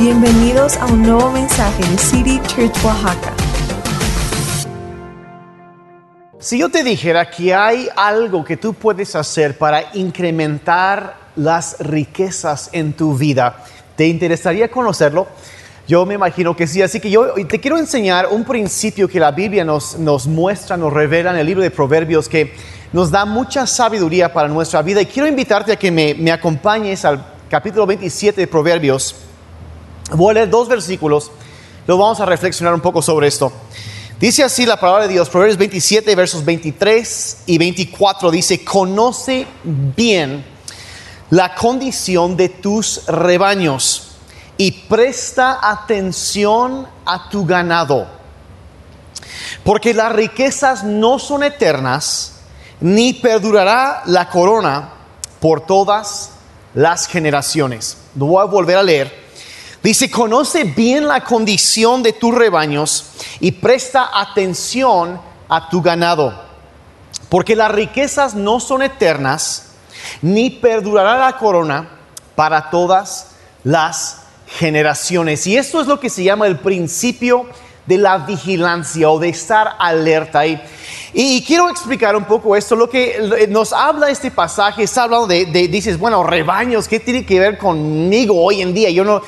Bienvenidos a un nuevo mensaje de City Church Oaxaca. Si yo te dijera que hay algo que tú puedes hacer para incrementar las riquezas en tu vida, ¿te interesaría conocerlo? Yo me imagino que sí, así que yo te quiero enseñar un principio que la Biblia nos, nos muestra, nos revela en el libro de Proverbios que nos da mucha sabiduría para nuestra vida y quiero invitarte a que me, me acompañes al capítulo 27 de Proverbios Voy a leer dos versículos, luego vamos a reflexionar un poco sobre esto. Dice así la palabra de Dios, Proverbios 27, versos 23 y 24, dice, conoce bien la condición de tus rebaños y presta atención a tu ganado, porque las riquezas no son eternas, ni perdurará la corona por todas las generaciones. Lo voy a volver a leer. Dice, conoce bien la condición de tus rebaños y presta atención a tu ganado, porque las riquezas no son eternas, ni perdurará la corona para todas las generaciones. Y esto es lo que se llama el principio de la vigilancia o de estar alerta. Y, y, quiero explicar un poco esto. Lo que nos habla este pasaje, está hablando de, de, dices, bueno, rebaños, ¿qué tiene que ver conmigo hoy en día? Yo no,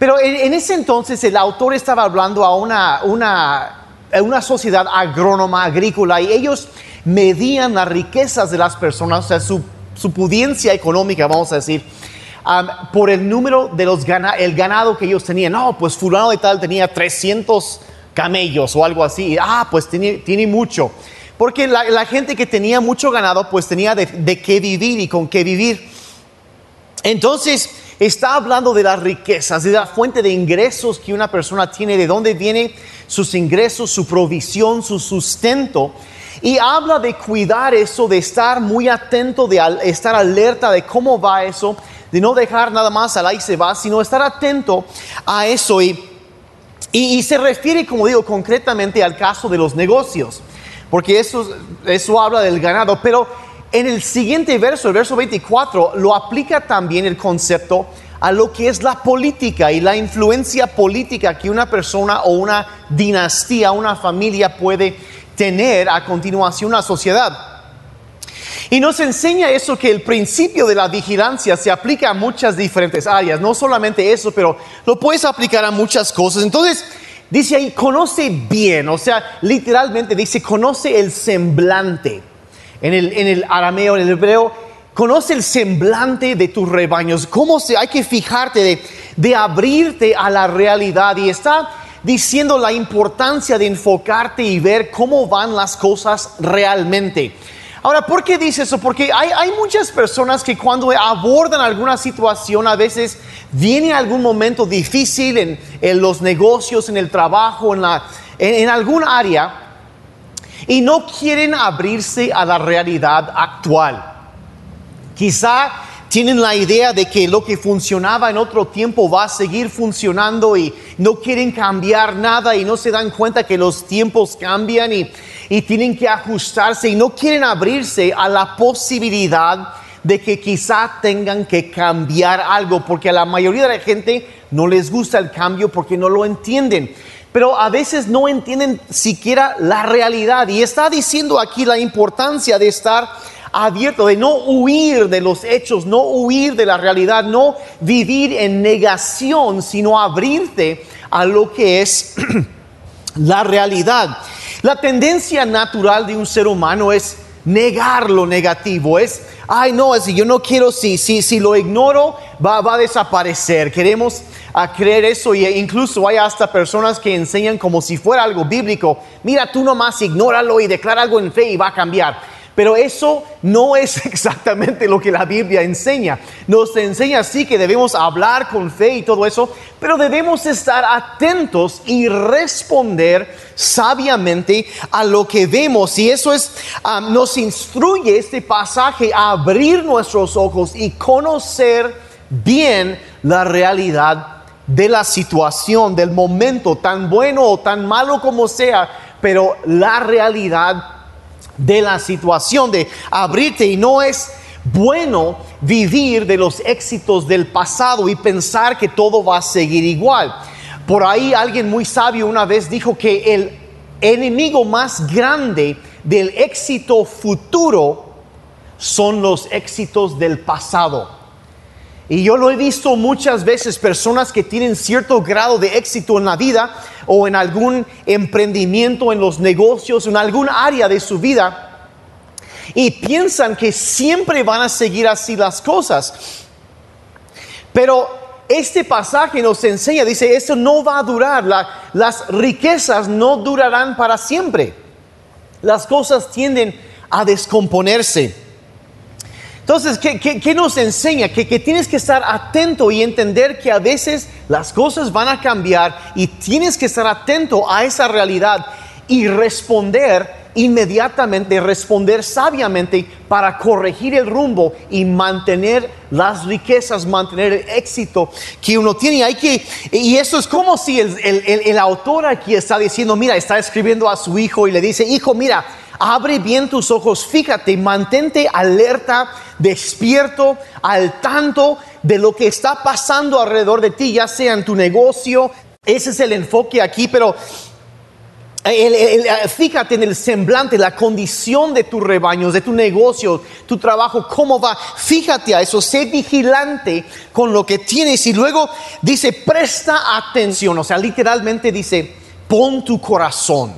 pero en, ese entonces el autor estaba hablando a una, una, una sociedad agrónoma, agrícola, y ellos medían las riquezas de las personas, o sea, su, su pudiencia económica, vamos a decir, por el número de los gana, el ganado que ellos tenían. No, pues fulano de tal tenía 300 camellos o algo así. Ah, pues tiene, tiene mucho. Porque la, la, gente que tenía mucho ganado, pues tenía de, de qué vivir y con qué vivir. Entonces, está hablando de las riquezas, de la fuente de ingresos que una persona tiene, de dónde vienen sus ingresos, su provisión, su sustento. Y habla de cuidar eso, de estar muy atento, de estar alerta de cómo va eso, de no dejar nada más al ahí se va, sino estar atento a eso. Y, y, y, se refiere, como digo, concretamente al caso de los negocios, porque eso, eso habla del ganado, pero en el siguiente verso, el verso 24, lo aplica también el concepto a lo que es la política y la influencia política que una persona o una dinastía, una familia puede tener a continuación una sociedad. Y nos enseña eso que el principio de la vigilancia se aplica a muchas diferentes áreas, no solamente eso, pero lo puedes aplicar a muchas cosas. Entonces, dice ahí, conoce bien, o sea, literalmente dice, conoce el semblante en el, en el arameo, en el hebreo, conoce el semblante de tus rebaños, cómo se, hay que fijarte de, de abrirte a la realidad y está diciendo la importancia de enfocarte y ver cómo van las cosas realmente. Ahora, ¿por qué dice eso? Porque hay, hay, muchas personas que cuando abordan alguna situación, a veces viene algún momento difícil en, en los negocios, en el trabajo, en, la, en, en algún área, y no quieren abrirse a la realidad actual. Quizá tienen la idea de que lo que funcionaba en otro tiempo va a seguir funcionando y no quieren cambiar nada y no se dan cuenta que los tiempos cambian y, y tienen que ajustarse y no quieren abrirse a la posibilidad de que quizá tengan que cambiar algo, porque a la mayoría de la gente no les gusta el cambio porque no lo entienden pero a veces no entienden siquiera la realidad. Y está diciendo aquí la importancia de estar abierto, de no huir de los hechos, no huir de la realidad, no vivir en negación, sino abrirte a lo que es la realidad. La tendencia natural de un ser humano es negar lo negativo, es, ay no, es, yo no quiero, si, si, si lo ignoro, va, va a desaparecer. Queremos a creer eso e incluso hay hasta personas que enseñan como si fuera algo bíblico. Mira, tú nomás ignóralo y declara algo en fe y va a cambiar. Pero eso no es exactamente lo que la Biblia enseña. Nos enseña sí que debemos hablar con fe y todo eso, pero debemos estar atentos y responder sabiamente a lo que vemos. Y eso es, um, nos instruye este pasaje a abrir nuestros ojos y conocer bien la realidad de la situación, del momento, tan bueno o tan malo como sea, pero la realidad de la situación, de abrirte y no es bueno vivir de los éxitos del pasado y pensar que todo va a seguir igual. Por ahí alguien muy sabio una vez dijo que el enemigo más grande del éxito futuro son los éxitos del pasado. Y yo lo he visto muchas veces, personas que tienen cierto grado de éxito en la vida o en algún emprendimiento, en los negocios, en algún área de su vida, y piensan que siempre van a seguir así las cosas. Pero este pasaje nos enseña, dice, esto no va a durar, las riquezas no durarán para siempre. Las cosas tienden a descomponerse. Entonces, ¿qué, nos enseña? Que, que, tienes que estar atento y entender que a veces las cosas van a cambiar y tienes que estar atento a esa realidad y responder inmediatamente, responder sabiamente para corregir el rumbo y mantener las riquezas, mantener el éxito que uno tiene. Hay que, y eso es como si el, el autor aquí está diciendo, mira, está escribiendo a su hijo y le dice, hijo, mira, abre bien tus ojos, fíjate, mantente alerta, despierto, al tanto de lo que está pasando alrededor de ti, ya sea en tu negocio. Ese es el enfoque aquí, pero fíjate en el semblante, la condición de tus rebaños, de tu negocio, tu trabajo, cómo va. Fíjate a eso, sé vigilante con lo que tienes. Y luego dice, presta atención. O sea, literalmente dice, pon tu corazón,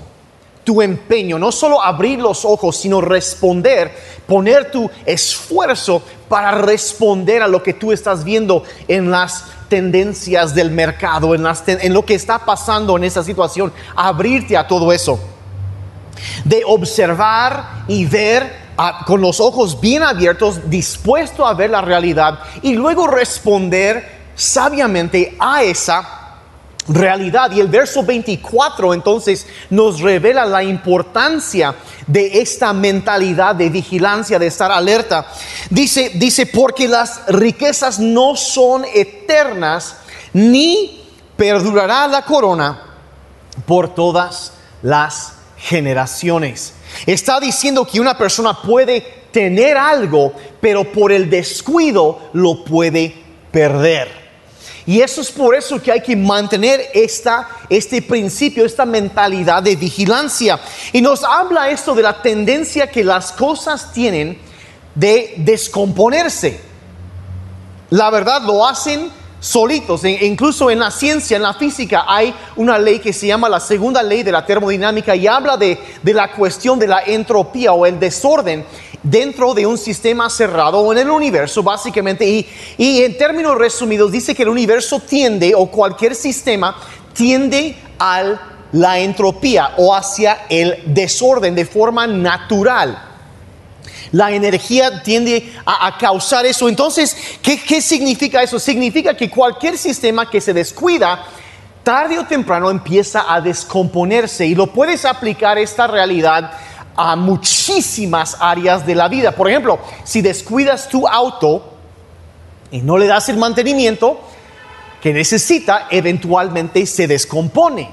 tu empeño, no solo abrir los ojos, sino responder, poner tu esfuerzo para responder a lo que tú estás viendo en las tendencias del mercado, en, en lo que está pasando en esa situación, abrirte a todo eso. De observar y ver con los ojos bien abiertos, dispuesto a ver la realidad y luego responder sabiamente a esa realidad. Y el verso 24 entonces nos revela la importancia de esta mentalidad de vigilancia, de estar alerta. Dice, dice, porque las riquezas no son eternas, ni perdurará la corona por todas las generaciones. Está diciendo que una persona puede tener algo, pero por el descuido lo puede perder. Y eso es por eso que hay que mantener esta, este principio, esta mentalidad de vigilancia. Y nos habla esto de la tendencia que las cosas tienen de descomponerse. La verdad lo hacen solitos. Incluso en la ciencia, en la física, hay una ley que se llama la segunda ley de la termodinámica y habla de, de la cuestión de la entropía o el desorden dentro de un sistema cerrado o en el universo, básicamente. Y, y en términos resumidos, dice que el universo tiende, o cualquier sistema, tiende a la entropía o hacia el desorden de forma natural. La energía tiende a, causar eso. Entonces, ¿qué, ¿qué significa eso? Significa que cualquier sistema que se descuida, tarde o temprano empieza a descomponerse y lo puedes aplicar esta realidad a muchísimas áreas de la vida. Por ejemplo, si descuidas tu auto y no le das el mantenimiento que necesita, eventualmente se descompone.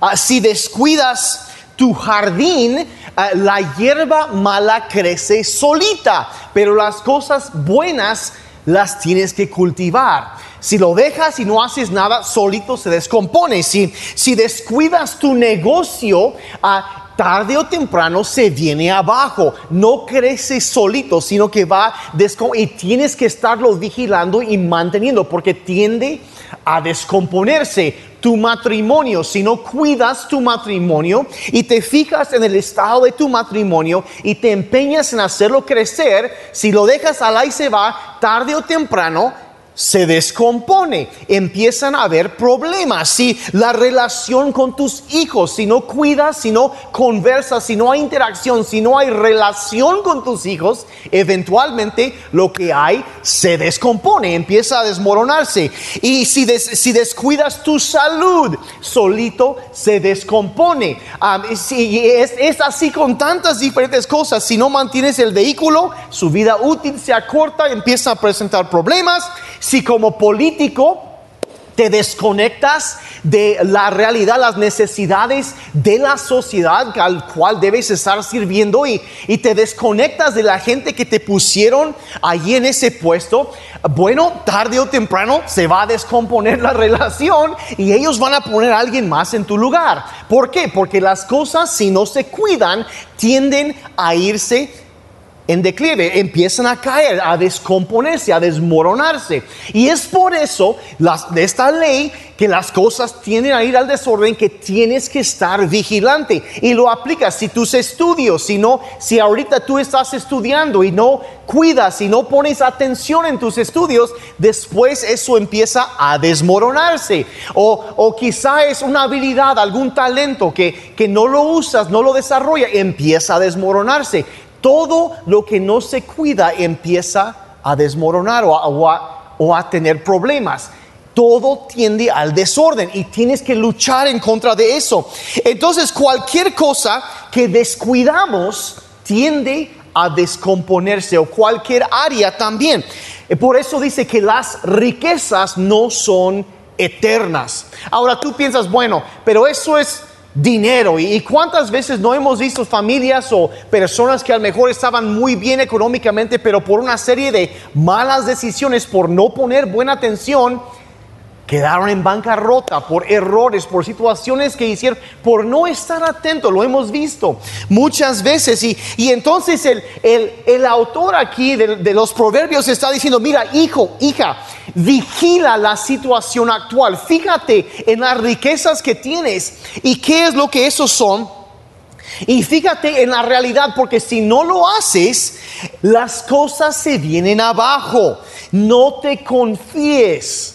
Ah, si descuidas tu jardín, ah, la hierba mala crece solita, pero las cosas buenas las tienes que cultivar. Si lo dejas y no haces nada, solito se descompone. Si, si descuidas tu negocio, uh, tarde o temprano se viene abajo. No crece solito, sino que va y tienes que estarlo vigilando y manteniendo porque tiende a descomponerse. Tu matrimonio, si no cuidas tu matrimonio y te fijas en el estado de tu matrimonio y te empeñas en hacerlo crecer, si lo dejas al ahí se va, tarde o temprano se descompone, empiezan a haber problemas. Si la relación con tus hijos, si no cuidas, si no conversas, si no hay interacción, si no hay relación con tus hijos, eventualmente lo que hay se descompone, empieza a desmoronarse. Y si, si descuidas tu salud, solito se descompone. si es, es así con tantas diferentes cosas. Si no mantienes el vehículo, su vida útil se acorta, empieza a presentar problemas si como político te desconectas de la realidad, las necesidades de la sociedad al cual debes estar sirviendo y, y te desconectas de la gente que te pusieron allí en ese puesto, bueno, tarde o temprano se va a descomponer la relación y ellos van a poner a alguien más en tu lugar. ¿Por qué? Porque las cosas, si no se cuidan, tienden a irse en declive, empiezan a caer, a descomponerse, a desmoronarse. Y es por eso de esta ley que las cosas tienden a ir al desorden, que tienes que estar vigilante. Y lo aplicas si tus estudios, si no, si ahorita tú estás estudiando y no cuidas y no pones atención en tus estudios, después eso empieza a desmoronarse. O, o quizá es una habilidad, algún talento que, que no lo usas, no lo desarrolla, empieza a desmoronarse todo lo que no se cuida empieza a desmoronar o a, tener problemas todo tiende al desorden y tienes que luchar en contra de eso. Entonces, cualquier cosa que descuidamos tiende a descomponerse o cualquier área también. Eh, por eso dice que las riquezas no son eternas. Ahora tú piensas, bueno, pero eso es dinero. ¿Y cuántas veces no hemos visto familias o personas que a lo mejor estaban muy bien económicamente, pero por una serie de malas decisiones, por no poner buena atención, quedaron en bancarrota por errores, por situaciones que hicieron, por no estar atentos, lo hemos visto muchas veces. Y, y entonces el, el, autor aquí de, de, los proverbios está diciendo, mira, hijo, hija, vigila la situación actual, fíjate en las riquezas que tienes y qué es lo que esos son. Y fíjate en la realidad, porque si no lo haces, las cosas se vienen abajo. No te confíes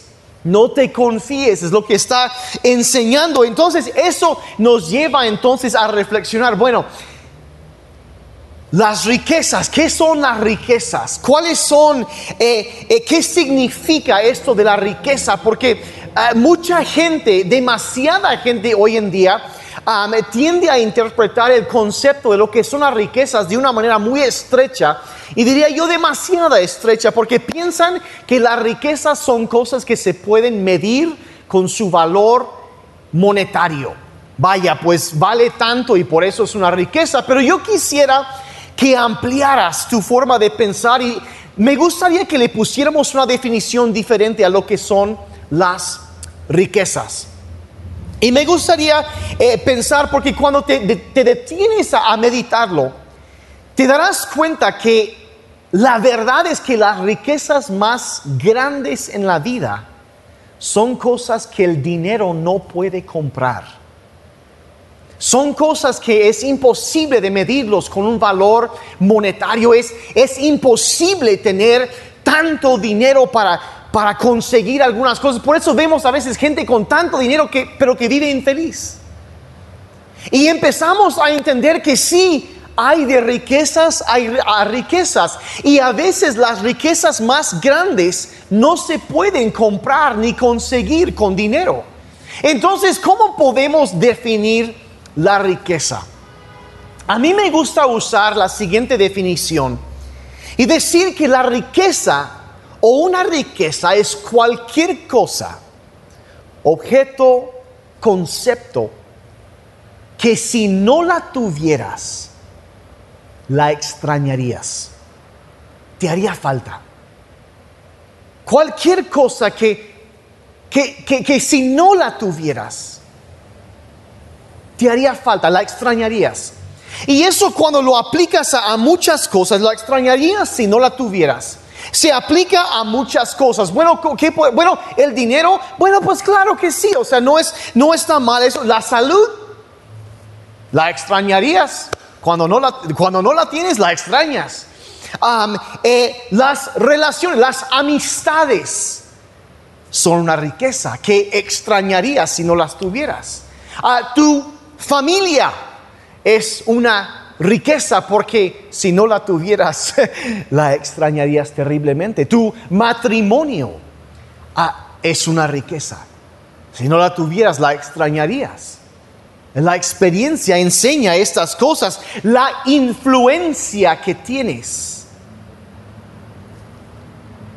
no te confíes, es lo que está enseñando. Entonces eso nos lleva entonces a reflexionar, bueno, las riquezas, ¿qué son las riquezas? ¿Cuáles son, eh, eh, qué significa esto de la riqueza? Porque eh, mucha gente, demasiada gente hoy en día, me tiende a interpretar el concepto de lo que son las riquezas de una manera muy estrecha y diría yo demasiada estrecha porque piensan que las riquezas son cosas que se pueden medir con su valor monetario. Vaya, pues vale tanto y por eso es una riqueza, pero yo quisiera que ampliaras tu forma de pensar y me gustaría que le pusiéramos una definición diferente a lo que son las riquezas. Y me gustaría eh, pensar, porque cuando te, detienes a, meditarlo, te darás cuenta que la verdad es que las riquezas más grandes en la vida son cosas que el dinero no puede comprar. Son cosas que es imposible de medirlos con un valor monetario. Es, es imposible tener tanto dinero para para conseguir algunas cosas. Por eso vemos a veces gente con tanto dinero que, pero que vive infeliz. Y empezamos a entender que sí, hay de riquezas hay riquezas. Y a veces las riquezas más grandes no se pueden comprar ni conseguir con dinero. Entonces, ¿cómo podemos definir la riqueza? A mí me gusta usar la siguiente definición y decir que la riqueza o una riqueza es cualquier cosa, objeto, concepto, que si no la tuvieras, la extrañarías. Te haría falta. Cualquier cosa que, que, si no la tuvieras, te haría falta, la extrañarías. Y eso cuando lo aplicas a, a muchas cosas, la extrañarías si no la tuvieras. Se aplica a muchas cosas. Bueno, ¿qué, bueno, el dinero, bueno, pues claro que sí, o sea, no, es, no está mal eso. La salud, la extrañarías. Cuando no la, cuando no la tienes, la extrañas. Eh, las relaciones, las amistades son una riqueza que extrañarías si no las tuvieras. Ah, tu familia es una riqueza porque si no la tuvieras la extrañarías terriblemente. Tu matrimonio ah, es una riqueza. Si no la tuvieras la extrañarías. La experiencia enseña estas cosas, la influencia que tienes.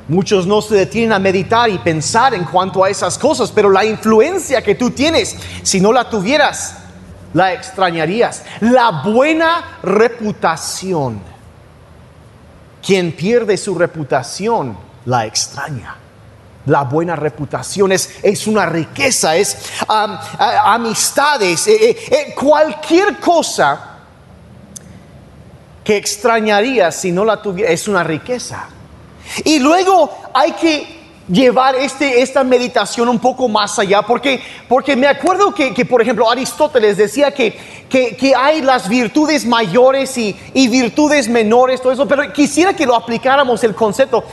Muchos no se detienen a meditar y pensar en cuanto a esas cosas, pero la influencia que tú tienes, si no la tuvieras, la extrañarías. La buena reputación. Quien pierde su reputación, la extraña. La buena reputación es, es una riqueza, es amistades, eh, eh, eh, cualquier cosa que extrañarías si no la tuviera, es una riqueza. Y luego hay que llevar este, esta meditación un poco más allá, porque, porque me acuerdo que, por ejemplo, Aristóteles decía que, que, hay las virtudes mayores y, y virtudes menores, todo eso, pero quisiera que lo aplicáramos el concepto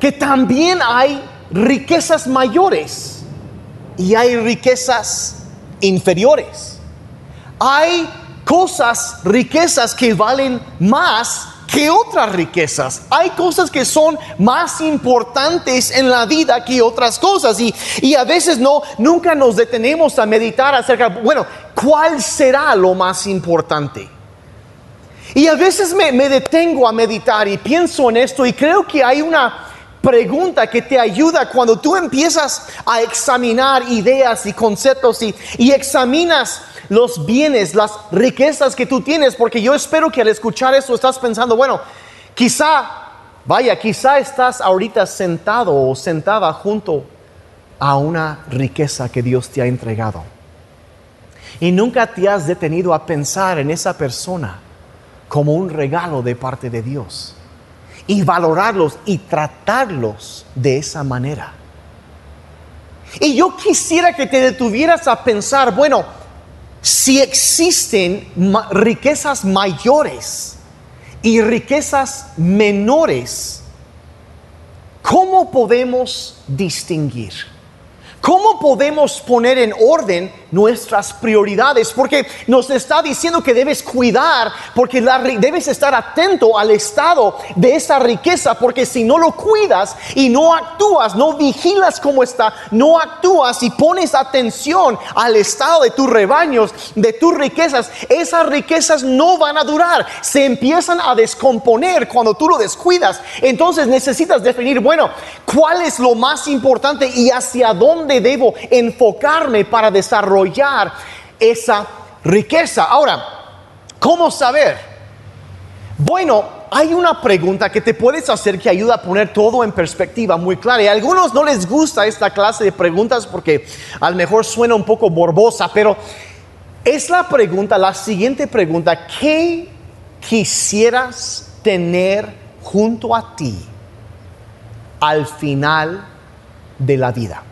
que también hay riquezas mayores y hay riquezas inferiores. Hay cosas, riquezas que valen más que otras riquezas. Hay cosas que son más importantes en la vida que otras cosas y, y, a veces no, nunca nos detenemos a meditar acerca, bueno, ¿cuál será lo más importante? Y a veces me, me detengo a meditar y pienso en esto y creo que hay una, pregunta que te ayuda cuando tú empiezas a examinar ideas y conceptos y, y, examinas los bienes, las riquezas que tú tienes, porque yo espero que al escuchar eso estás pensando, bueno, quizá, vaya, quizá estás ahorita sentado o sentada junto a una riqueza que Dios te ha entregado. Y nunca te has detenido a pensar en esa persona como un regalo de parte de Dios y valorarlos y tratarlos de esa manera. Y yo quisiera que te detuvieras a pensar, bueno, si existen riquezas mayores y riquezas menores, ¿cómo podemos distinguir? ¿Cómo podemos poner en orden nuestras prioridades? Porque nos está diciendo que debes cuidar, porque debes estar atento al estado de esa riqueza, porque si no lo cuidas y no actúas, no vigilas cómo está, no actúas y pones atención al estado de tus rebaños, de tus riquezas, esas riquezas no van a durar, se empiezan a descomponer cuando tú lo descuidas. Entonces necesitas definir, bueno, ¿cuál es lo más importante y hacia dónde? Debo enfocarme para desarrollar esa riqueza. Ahora, ¿cómo saber? Bueno, hay una pregunta que te puedes hacer que ayuda a poner todo en perspectiva muy clara. Y a algunos no les gusta esta clase de preguntas porque a lo mejor suena un poco borbosa, pero es la pregunta, la siguiente pregunta, ¿qué quisieras tener junto a ti al final de la vida?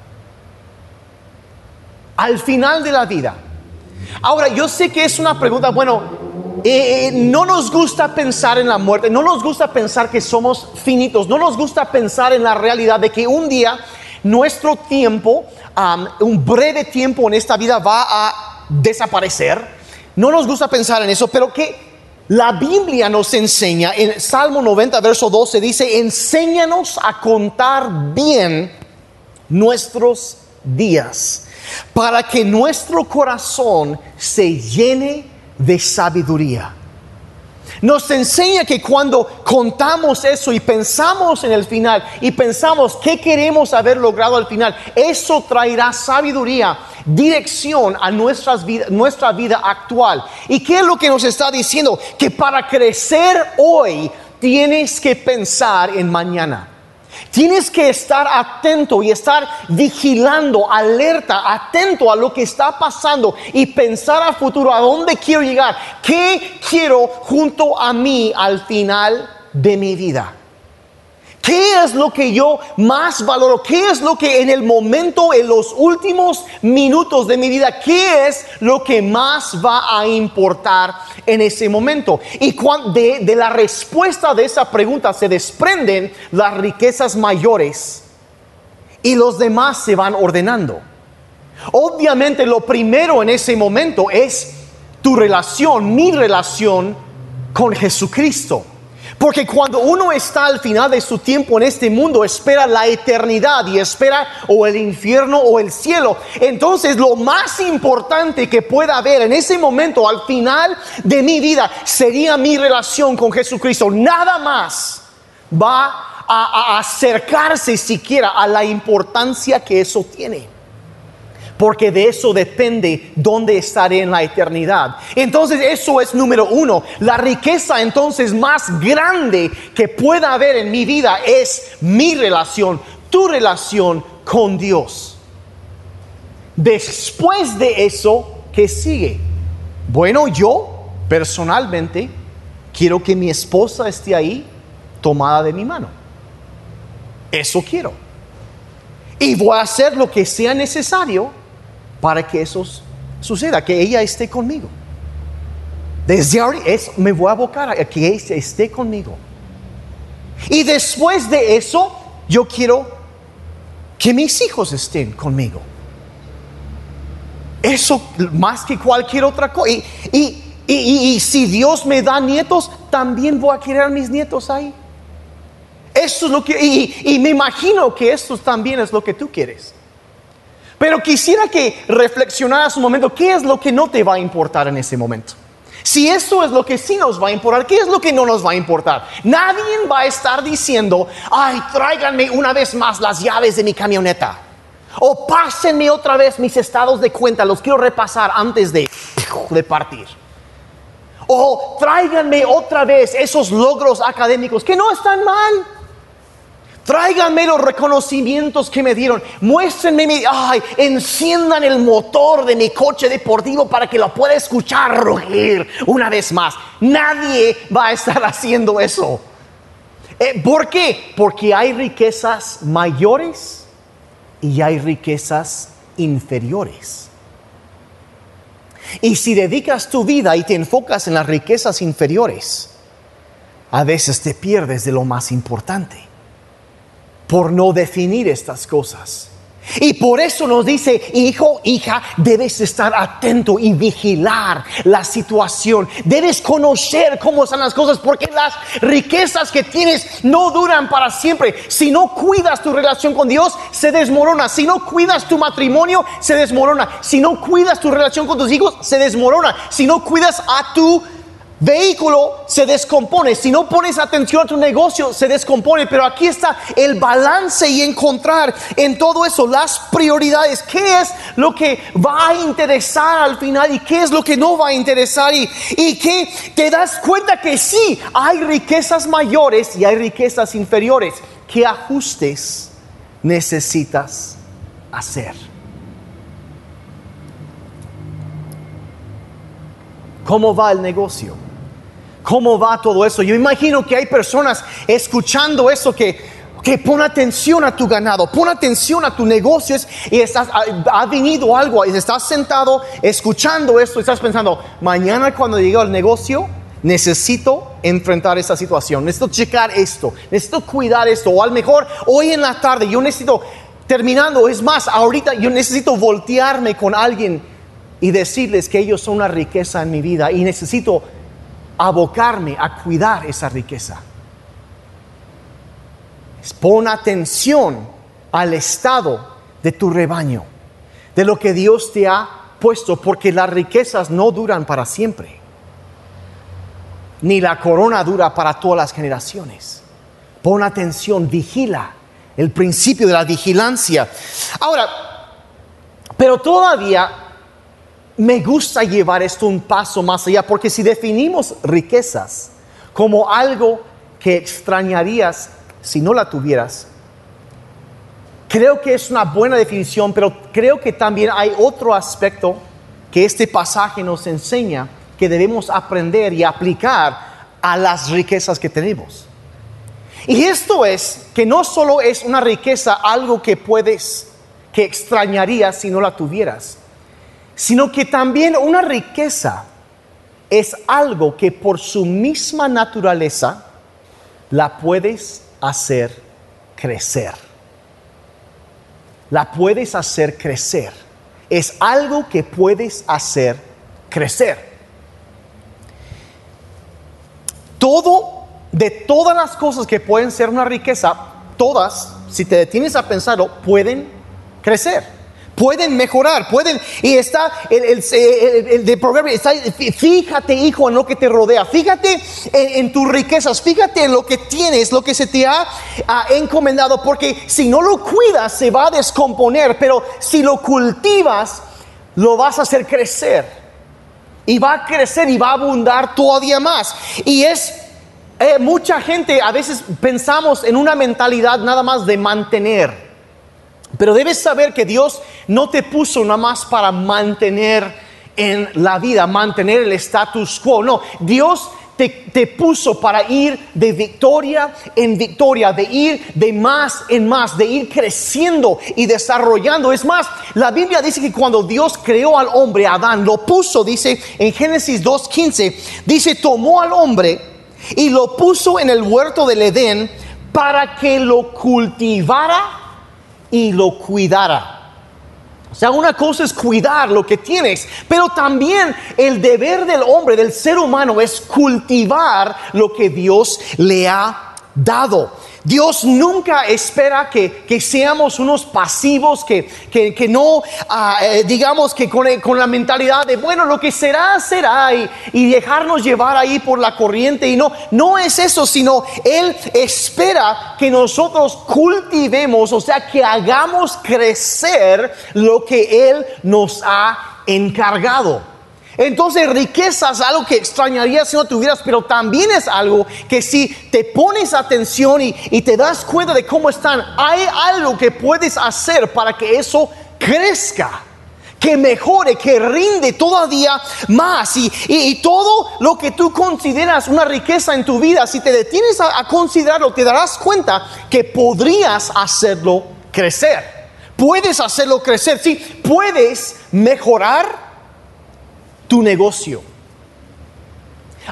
Al final de la vida. Ahora, yo sé que es una pregunta, bueno, eh, eh, no nos gusta pensar en la muerte, no nos gusta pensar que somos finitos, no nos gusta pensar en la realidad de que un día nuestro tiempo, un breve tiempo en esta vida va a desaparecer. No nos gusta pensar en eso, pero que la Biblia nos enseña, en Salmo 90, verso 12, dice, enséñanos a contar bien nuestros días para que nuestro corazón se llene de sabiduría. Nos enseña que cuando contamos eso y pensamos en el final y pensamos qué queremos haber logrado al final, eso traerá sabiduría, dirección a nuestras nuestra vida actual. ¿Y qué es lo que nos está diciendo? Que para crecer hoy tienes que pensar en mañana. Tienes que estar atento y estar vigilando, alerta, atento a lo que está pasando y pensar a futuro, a dónde quiero llegar, qué quiero junto a mí al final de mi vida. ¿Qué es lo que yo más valoro? ¿Qué es lo que en el momento, en los últimos minutos de mi vida, qué es lo que más va a importar en ese momento? Y de, de la respuesta de esa pregunta se desprenden las riquezas mayores y los demás se van ordenando. Obviamente lo primero en ese momento es tu relación, mi relación con Jesucristo. Porque cuando uno está al final de su tiempo en este mundo, espera la eternidad y espera o el infierno o el cielo. Entonces lo más importante que pueda haber en ese momento, al final de mi vida, sería mi relación con Jesucristo. Nada más va a, a acercarse siquiera a la importancia que eso tiene porque de eso depende dónde estaré en la eternidad. Entonces eso es número uno. La riqueza entonces más grande que pueda haber en mi vida es mi relación, tu relación con Dios. Después de eso, ¿qué sigue? Bueno, yo personalmente quiero que mi esposa esté ahí tomada de mi mano. Eso quiero. Y voy a hacer lo que sea necesario para que eso suceda, que ella esté conmigo. Desde ahora me voy a abocar a que ella esté conmigo. Y después de eso, yo quiero que mis hijos estén conmigo. Eso más que cualquier otra cosa. Y, si Dios me da nietos, también voy a querer a mis nietos ahí. Eso es lo que, y, me imagino que esto también es lo que tú quieres. Pero quisiera que reflexionaras un momento, ¿qué es lo que no te va a importar en ese momento? Si eso es lo que sí nos va a importar, ¿qué es lo que no nos va a importar? Nadie va a estar diciendo, ay, tráiganme una vez más las llaves de mi camioneta. O pásenme otra vez mis estados de cuenta, los quiero repasar antes de, de partir. O tráiganme otra vez esos logros académicos que no están mal. Tráiganme los reconocimientos que me dieron. Muéstrenme, ay, enciendan el motor de mi coche deportivo para que lo pueda escuchar rugir una vez más. Nadie va a estar haciendo eso. Eh, ¿Por qué? Porque hay riquezas mayores y hay riquezas inferiores. Y si dedicas tu vida y te enfocas en las riquezas inferiores, a veces te pierdes de lo más importante por no definir estas cosas. Y por eso nos dice, hijo, hija, debes estar atento y vigilar la situación. Debes conocer cómo están las cosas porque las riquezas que tienes no duran para siempre. Si no cuidas tu relación con Dios, se desmorona. Si no cuidas tu matrimonio, se desmorona. Si no cuidas tu relación con tus hijos, se desmorona. Si no cuidas a tu vehículo se descompone. Si no pones atención a tu negocio, se descompone. Pero aquí está el balance y encontrar en todo eso las prioridades. ¿Qué es lo que va a interesar al final y qué es lo que no va a interesar? Y, y que te das cuenta que sí, hay riquezas mayores y hay riquezas inferiores. ¿Qué ajustes necesitas hacer? ¿Cómo va el negocio? ¿Cómo va todo eso? Yo imagino que hay personas escuchando eso que, que pon atención a tu ganado, pon atención a tu negocio y estás, ha, venido algo y estás sentado escuchando esto y estás pensando, mañana cuando llegue al negocio necesito enfrentar esta situación, necesito checar esto, necesito cuidar esto o a lo mejor hoy en la tarde yo necesito, terminando, es más, ahorita yo necesito voltearme con alguien y decirles que ellos son una riqueza en mi vida y necesito abocarme a cuidar esa riqueza. Pon atención al estado de tu rebaño, de lo que Dios te ha puesto, porque las riquezas no duran para siempre, ni la corona dura para todas las generaciones. Pon atención, vigila el principio de la vigilancia. Ahora, pero todavía me gusta llevar esto un paso más allá, porque si definimos riquezas como algo que extrañarías si no la tuvieras, creo que es una buena definición, pero creo que también hay otro aspecto que este pasaje nos enseña que debemos aprender y aplicar a las riquezas que tenemos. Y esto es que no solo es una riqueza algo que puedes, que extrañarías si no la tuvieras, sino que también una riqueza es algo que por su misma naturaleza la puedes hacer crecer. La puedes hacer crecer. Es algo que puedes hacer crecer. Todo, de todas las cosas que pueden ser una riqueza, todas, si te detienes a pensarlo, pueden crecer pueden mejorar, pueden, y está el, el, el- de proverbio, está, fíjate hijo en lo que te rodea, fíjate en, tus riquezas, fíjate en lo que tienes, lo que se te ha encomendado, porque si no lo cuidas se va a descomponer, pero si lo cultivas, lo vas a hacer crecer. Y va a crecer y va a abundar todavía más. Y es eh, mucha gente, a veces pensamos en una mentalidad nada más de mantener. Pero debes saber que Dios no te puso nada más para mantener en la vida, mantener el status quo. No, Dios te, te puso para ir de victoria en victoria, de ir de más en más, de ir creciendo y desarrollando. Es más, la Biblia dice que cuando Dios creó al hombre, Adán, lo puso, dice en Génesis 2.15, dice, tomó al hombre y lo puso en el huerto del Edén para que lo cultivara y lo cuidara. O sea, una cosa es cuidar lo que tienes, pero también el deber del hombre, del ser humano, es cultivar lo que Dios le ha dado. Dios nunca espera que, que seamos unos pasivos, que, que, que no, ah, eh, digamos que con, con la mentalidad de, bueno, lo que será, será, y, y dejarnos llevar ahí por la corriente. Y no, no es eso, sino Él espera que nosotros cultivemos, o sea, que hagamos crecer lo que Él nos ha encargado. Entonces riqueza es algo que extrañaría si no tuvieras, pero también es algo que si te pones atención y, te das cuenta de cómo están, hay algo que puedes hacer para que eso crezca que mejore, que rinde todavía más. Y todo lo que tú consideras una riqueza en tu vida, si te detienes a, a considerarlo, te darás cuenta que podrías hacerlo crecer. Puedes hacerlo crecer, sí, puedes mejorar tu negocio.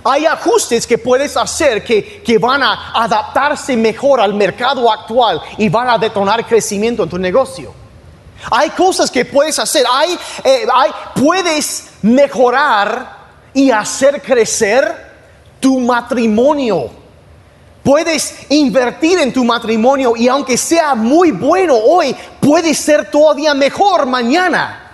Hay ajustes que puedes hacer que, que van a adaptarse mejor al mercado actual y van a detonar crecimiento en tu negocio. Hay cosas que puedes hacer, hay, eh, hay- puedes mejorar y hacer crecer tu matrimonio. Puedes invertir en tu matrimonio y aunque sea muy bueno hoy, puede ser todavía mejor mañana.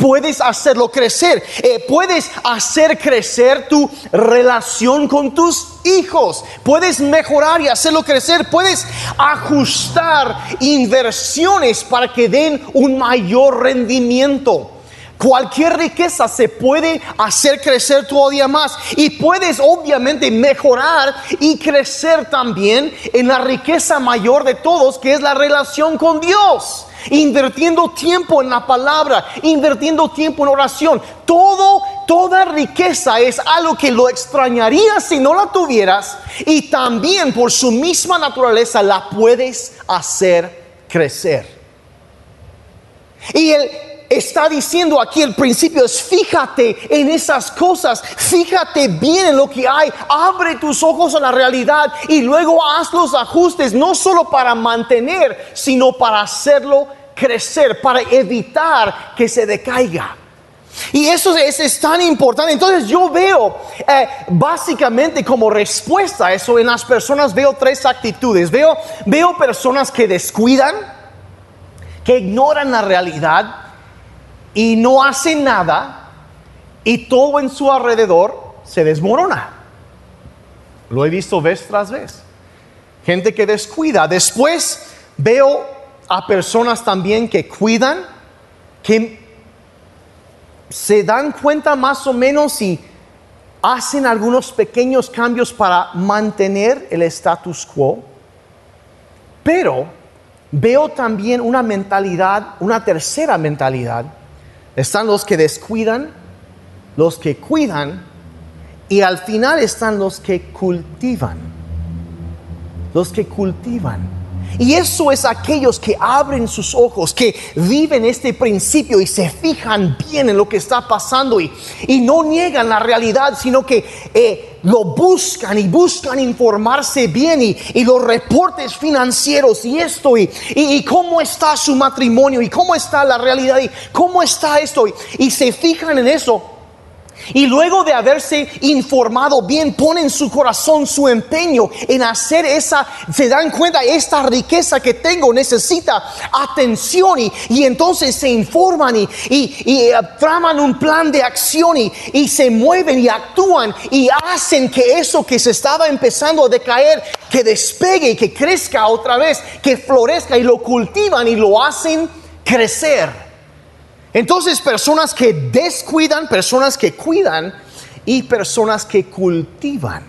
Puedes hacerlo crecer. Eh, puedes hacer crecer tu relación con tus hijos. Puedes mejorar y hacerlo crecer. Puedes ajustar inversiones para que den un mayor rendimiento. Cualquier riqueza se puede hacer crecer todavía más y puedes obviamente mejorar y crecer también en la riqueza mayor de todos que es la relación con Dios. Invirtiendo tiempo en la palabra, invirtiendo tiempo en oración. Todo, toda riqueza es algo que lo extrañarías si no la tuvieras y también por su misma naturaleza la puedes hacer crecer. Y él está diciendo aquí el principio es fíjate en esas cosas, fíjate bien en lo que hay, abre tus ojos a la realidad y luego haz los ajustes, no solo para mantener, sino para hacerlo crecer, para evitar que se decaiga. Y eso es, es tan importante. Entonces yo veo eh, básicamente como respuesta a eso en las personas, veo tres actitudes. Veo, veo personas que descuidan, que ignoran la realidad y no hacen nada y todo en su alrededor se desmorona. Lo he visto vez tras vez. Gente que descuida. Después veo a personas también que cuidan, que se dan cuenta más o menos y hacen algunos pequeños cambios para mantener el status quo. Pero veo también una mentalidad, una tercera mentalidad. Están los que descuidan, los que cuidan y al final están los que cultivan. Los que cultivan. Y eso es aquellos que abren sus ojos, que viven este principio y se fijan bien en lo que está pasando y, y no niegan la realidad, sino que eh, lo buscan y buscan informarse bien y, y los reportes financieros y esto y, y- cómo está su matrimonio y cómo está la realidad y cómo está esto y se fijan en eso. Y luego de haberse informado bien, ponen su corazón, su empeño en hacer esa, se dan cuenta, esta riqueza que tengo necesita atención y, y entonces se informan y, y, y, eh, traman un plan de acción y, y se mueven y actúan y hacen que eso que se estaba empezando a decaer, que despegue y que crezca otra vez, que florezca y lo cultivan y lo hacen crecer. Entonces, personas que descuidan, personas que cuidan y personas que cultivan.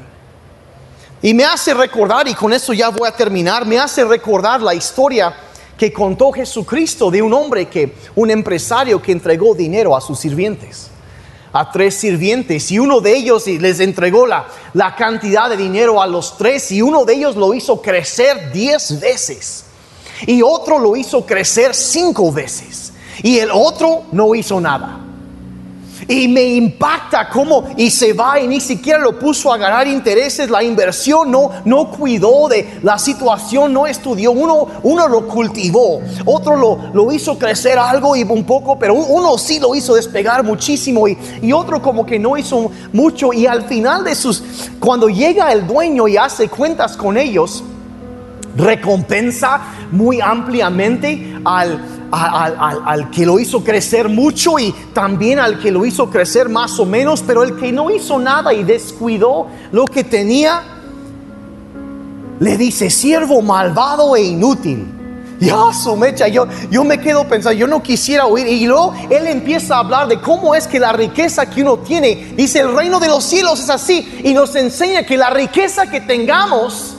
Y me hace recordar, y con eso ya voy a terminar, me hace recordar la historia que contó Jesucristo de un hombre que, un empresario que entregó dinero a sus sirvientes, a tres sirvientes, y uno de ellos les entregó la, la cantidad de dinero a los tres, y uno de ellos lo hizo crecer diez veces, y otro lo hizo crecer cinco veces y el otro no hizo nada. Y me impacta cómo y se va y ni siquiera lo puso a ganar intereses, la inversión no, no cuidó de la situación, no estudió, uno, uno lo cultivó, otro lo, lo hizo crecer algo y un poco, pero uno sí lo hizo despegar muchísimo y, y otro como que no hizo mucho. Y al final de sus, cuando llega el dueño y hace cuentas con ellos, recompensa muy ampliamente al al, que lo hizo crecer mucho y también al que lo hizo crecer más o menos, pero el que no hizo nada y descuidó lo que tenía, le dice, siervo malvado e inútil. Ya su mecha, yo, yo me quedo pensando, yo no quisiera oír. Y luego él empieza a hablar de cómo es que la riqueza que uno tiene, dice, el reino de los cielos es así. Y nos enseña que la riqueza que tengamos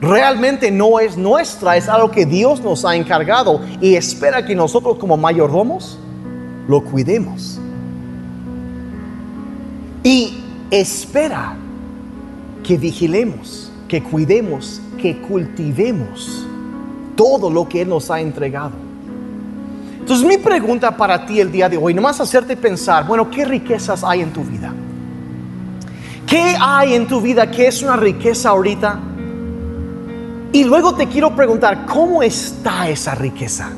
realmente no es nuestra, es algo que Dios nos ha encargado y espera que nosotros como mayordomos lo cuidemos. Y espera que vigilemos, que cuidemos, que cultivemos todo lo que Él nos ha entregado. Entonces mi pregunta para ti el día de hoy, nomás hacerte pensar, bueno, ¿qué riquezas hay en tu vida? ¿Qué hay en tu vida que es una riqueza ahorita? Y luego te quiero preguntar, ¿cómo está esa riqueza?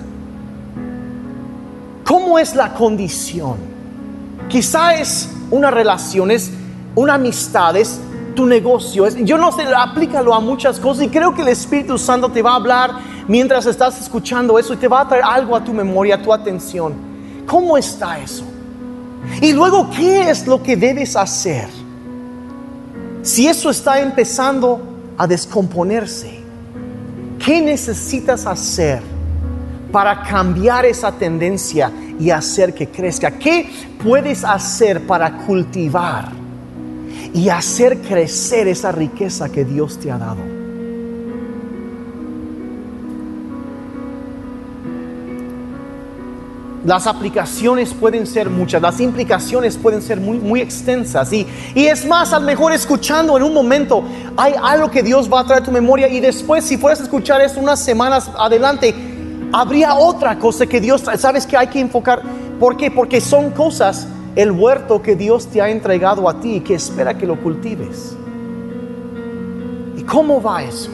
¿Cómo es la condición? Quizá es una relación, es una amistad, es tu negocio. Yo no sé, aplícalo a muchas cosas y creo que el Espíritu Santo te va a hablar mientras estás escuchando eso y te va a traer algo a tu memoria, a tu atención. ¿Cómo está eso? Y luego, ¿qué es lo que debes hacer? Si eso está empezando a descomponerse ¿Qué necesitas hacer para cambiar esa tendencia y hacer que crezca? ¿Qué puedes hacer para cultivar y hacer crecer esa riqueza que Dios te ha dado? Las aplicaciones pueden ser muchas, las implicaciones pueden ser muy, muy extensas. Y, y es más, a lo mejor escuchando en un momento, hay algo que Dios va a traer a tu memoria y después, si fueras a escuchar eso unas semanas adelante, habría otra cosa que Dios, sabes que hay que enfocar. ¿Por qué? Porque son cosas, el huerto que Dios te ha entregado a ti y que espera que lo cultives. ¿Y cómo va eso?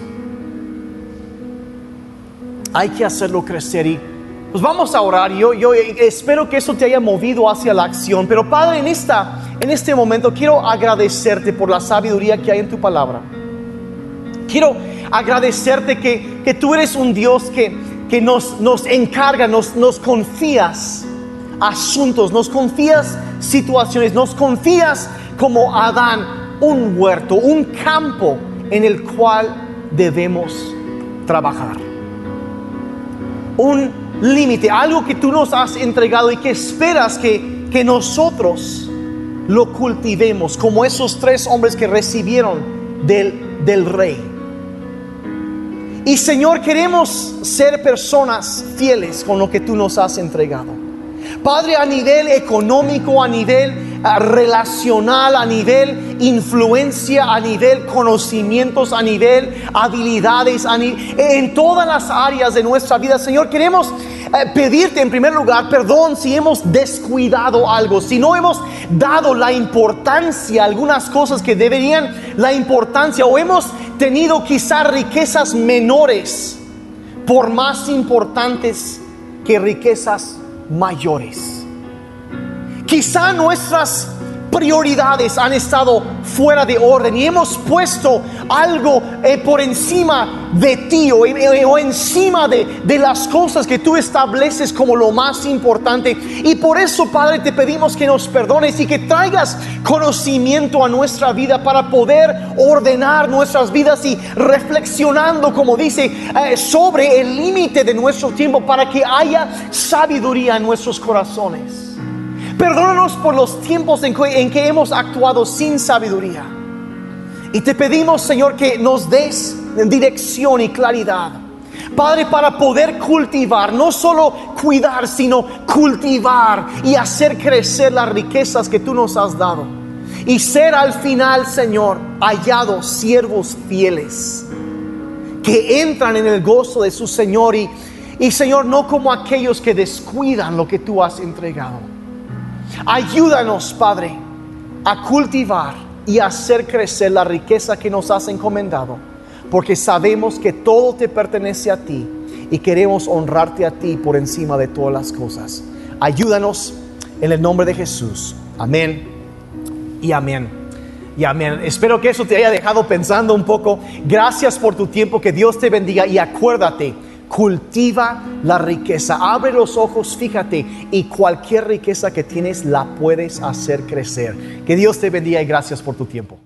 Hay que hacerlo crecer y pues vamos a orar. Yo, yo espero que eso te haya movido hacia la acción. Pero Padre, en, esta, en este momento quiero agradecerte por la sabiduría que hay en tu palabra. Quiero agradecerte que, que tú eres un Dios que, que nos, nos encarga, nos, nos confías asuntos, nos confías situaciones, nos confías como Adán un huerto, un campo en el cual debemos trabajar. Un límite, algo que tú nos has entregado y que esperas que, que nosotros lo cultivemos, como esos tres hombres que recibieron del, del rey. Y Señor, queremos ser personas fieles con lo que tú nos has entregado. Padre, a nivel económico, a nivel relacional, a nivel influencia, a nivel conocimientos, a nivel habilidades, en todas las áreas de nuestra vida. Señor, queremos eh, pedirte en primer lugar perdón si hemos descuidado algo, si no hemos dado la importancia a algunas cosas que deberían la importancia o hemos tenido quizás riquezas menores por más importantes que riquezas mayores Quizá nuestras prioridades han estado fuera de orden y hemos puesto algo eh, por encima de ti o, eh, encima de, de las cosas que tú estableces como lo más importante. Y por eso, Padre, te pedimos que nos perdones y que traigas conocimiento a nuestra vida para poder ordenar nuestras vidas y reflexionando, como dice, eh, sobre el límite de nuestro tiempo para que haya sabiduría en nuestros corazones. Perdónanos por los tiempos en que, hemos actuado sin sabiduría. Y te pedimos, Señor, que nos des dirección y claridad. Padre, para poder cultivar, no solo cuidar, sino cultivar y hacer crecer las riquezas que tú nos has dado. Y ser al final, Señor, hallados siervos fieles que entran en el gozo de su Señor y, y Señor, no como aquellos que descuidan lo que tú has entregado. Ayúdanos, Padre, a cultivar y hacer crecer la riqueza que nos has encomendado, porque sabemos que todo te pertenece a ti y queremos honrarte a ti por encima de todas las cosas. Ayúdanos en el nombre de Jesús. Amén y amén. Y amén. Espero que eso te haya dejado pensando un poco. Gracias por tu tiempo. Que Dios te bendiga y acuérdate Cultiva la riqueza, abre los ojos, fíjate, y cualquier riqueza que tienes la puedes hacer crecer. Que Dios te bendiga y gracias por tu tiempo.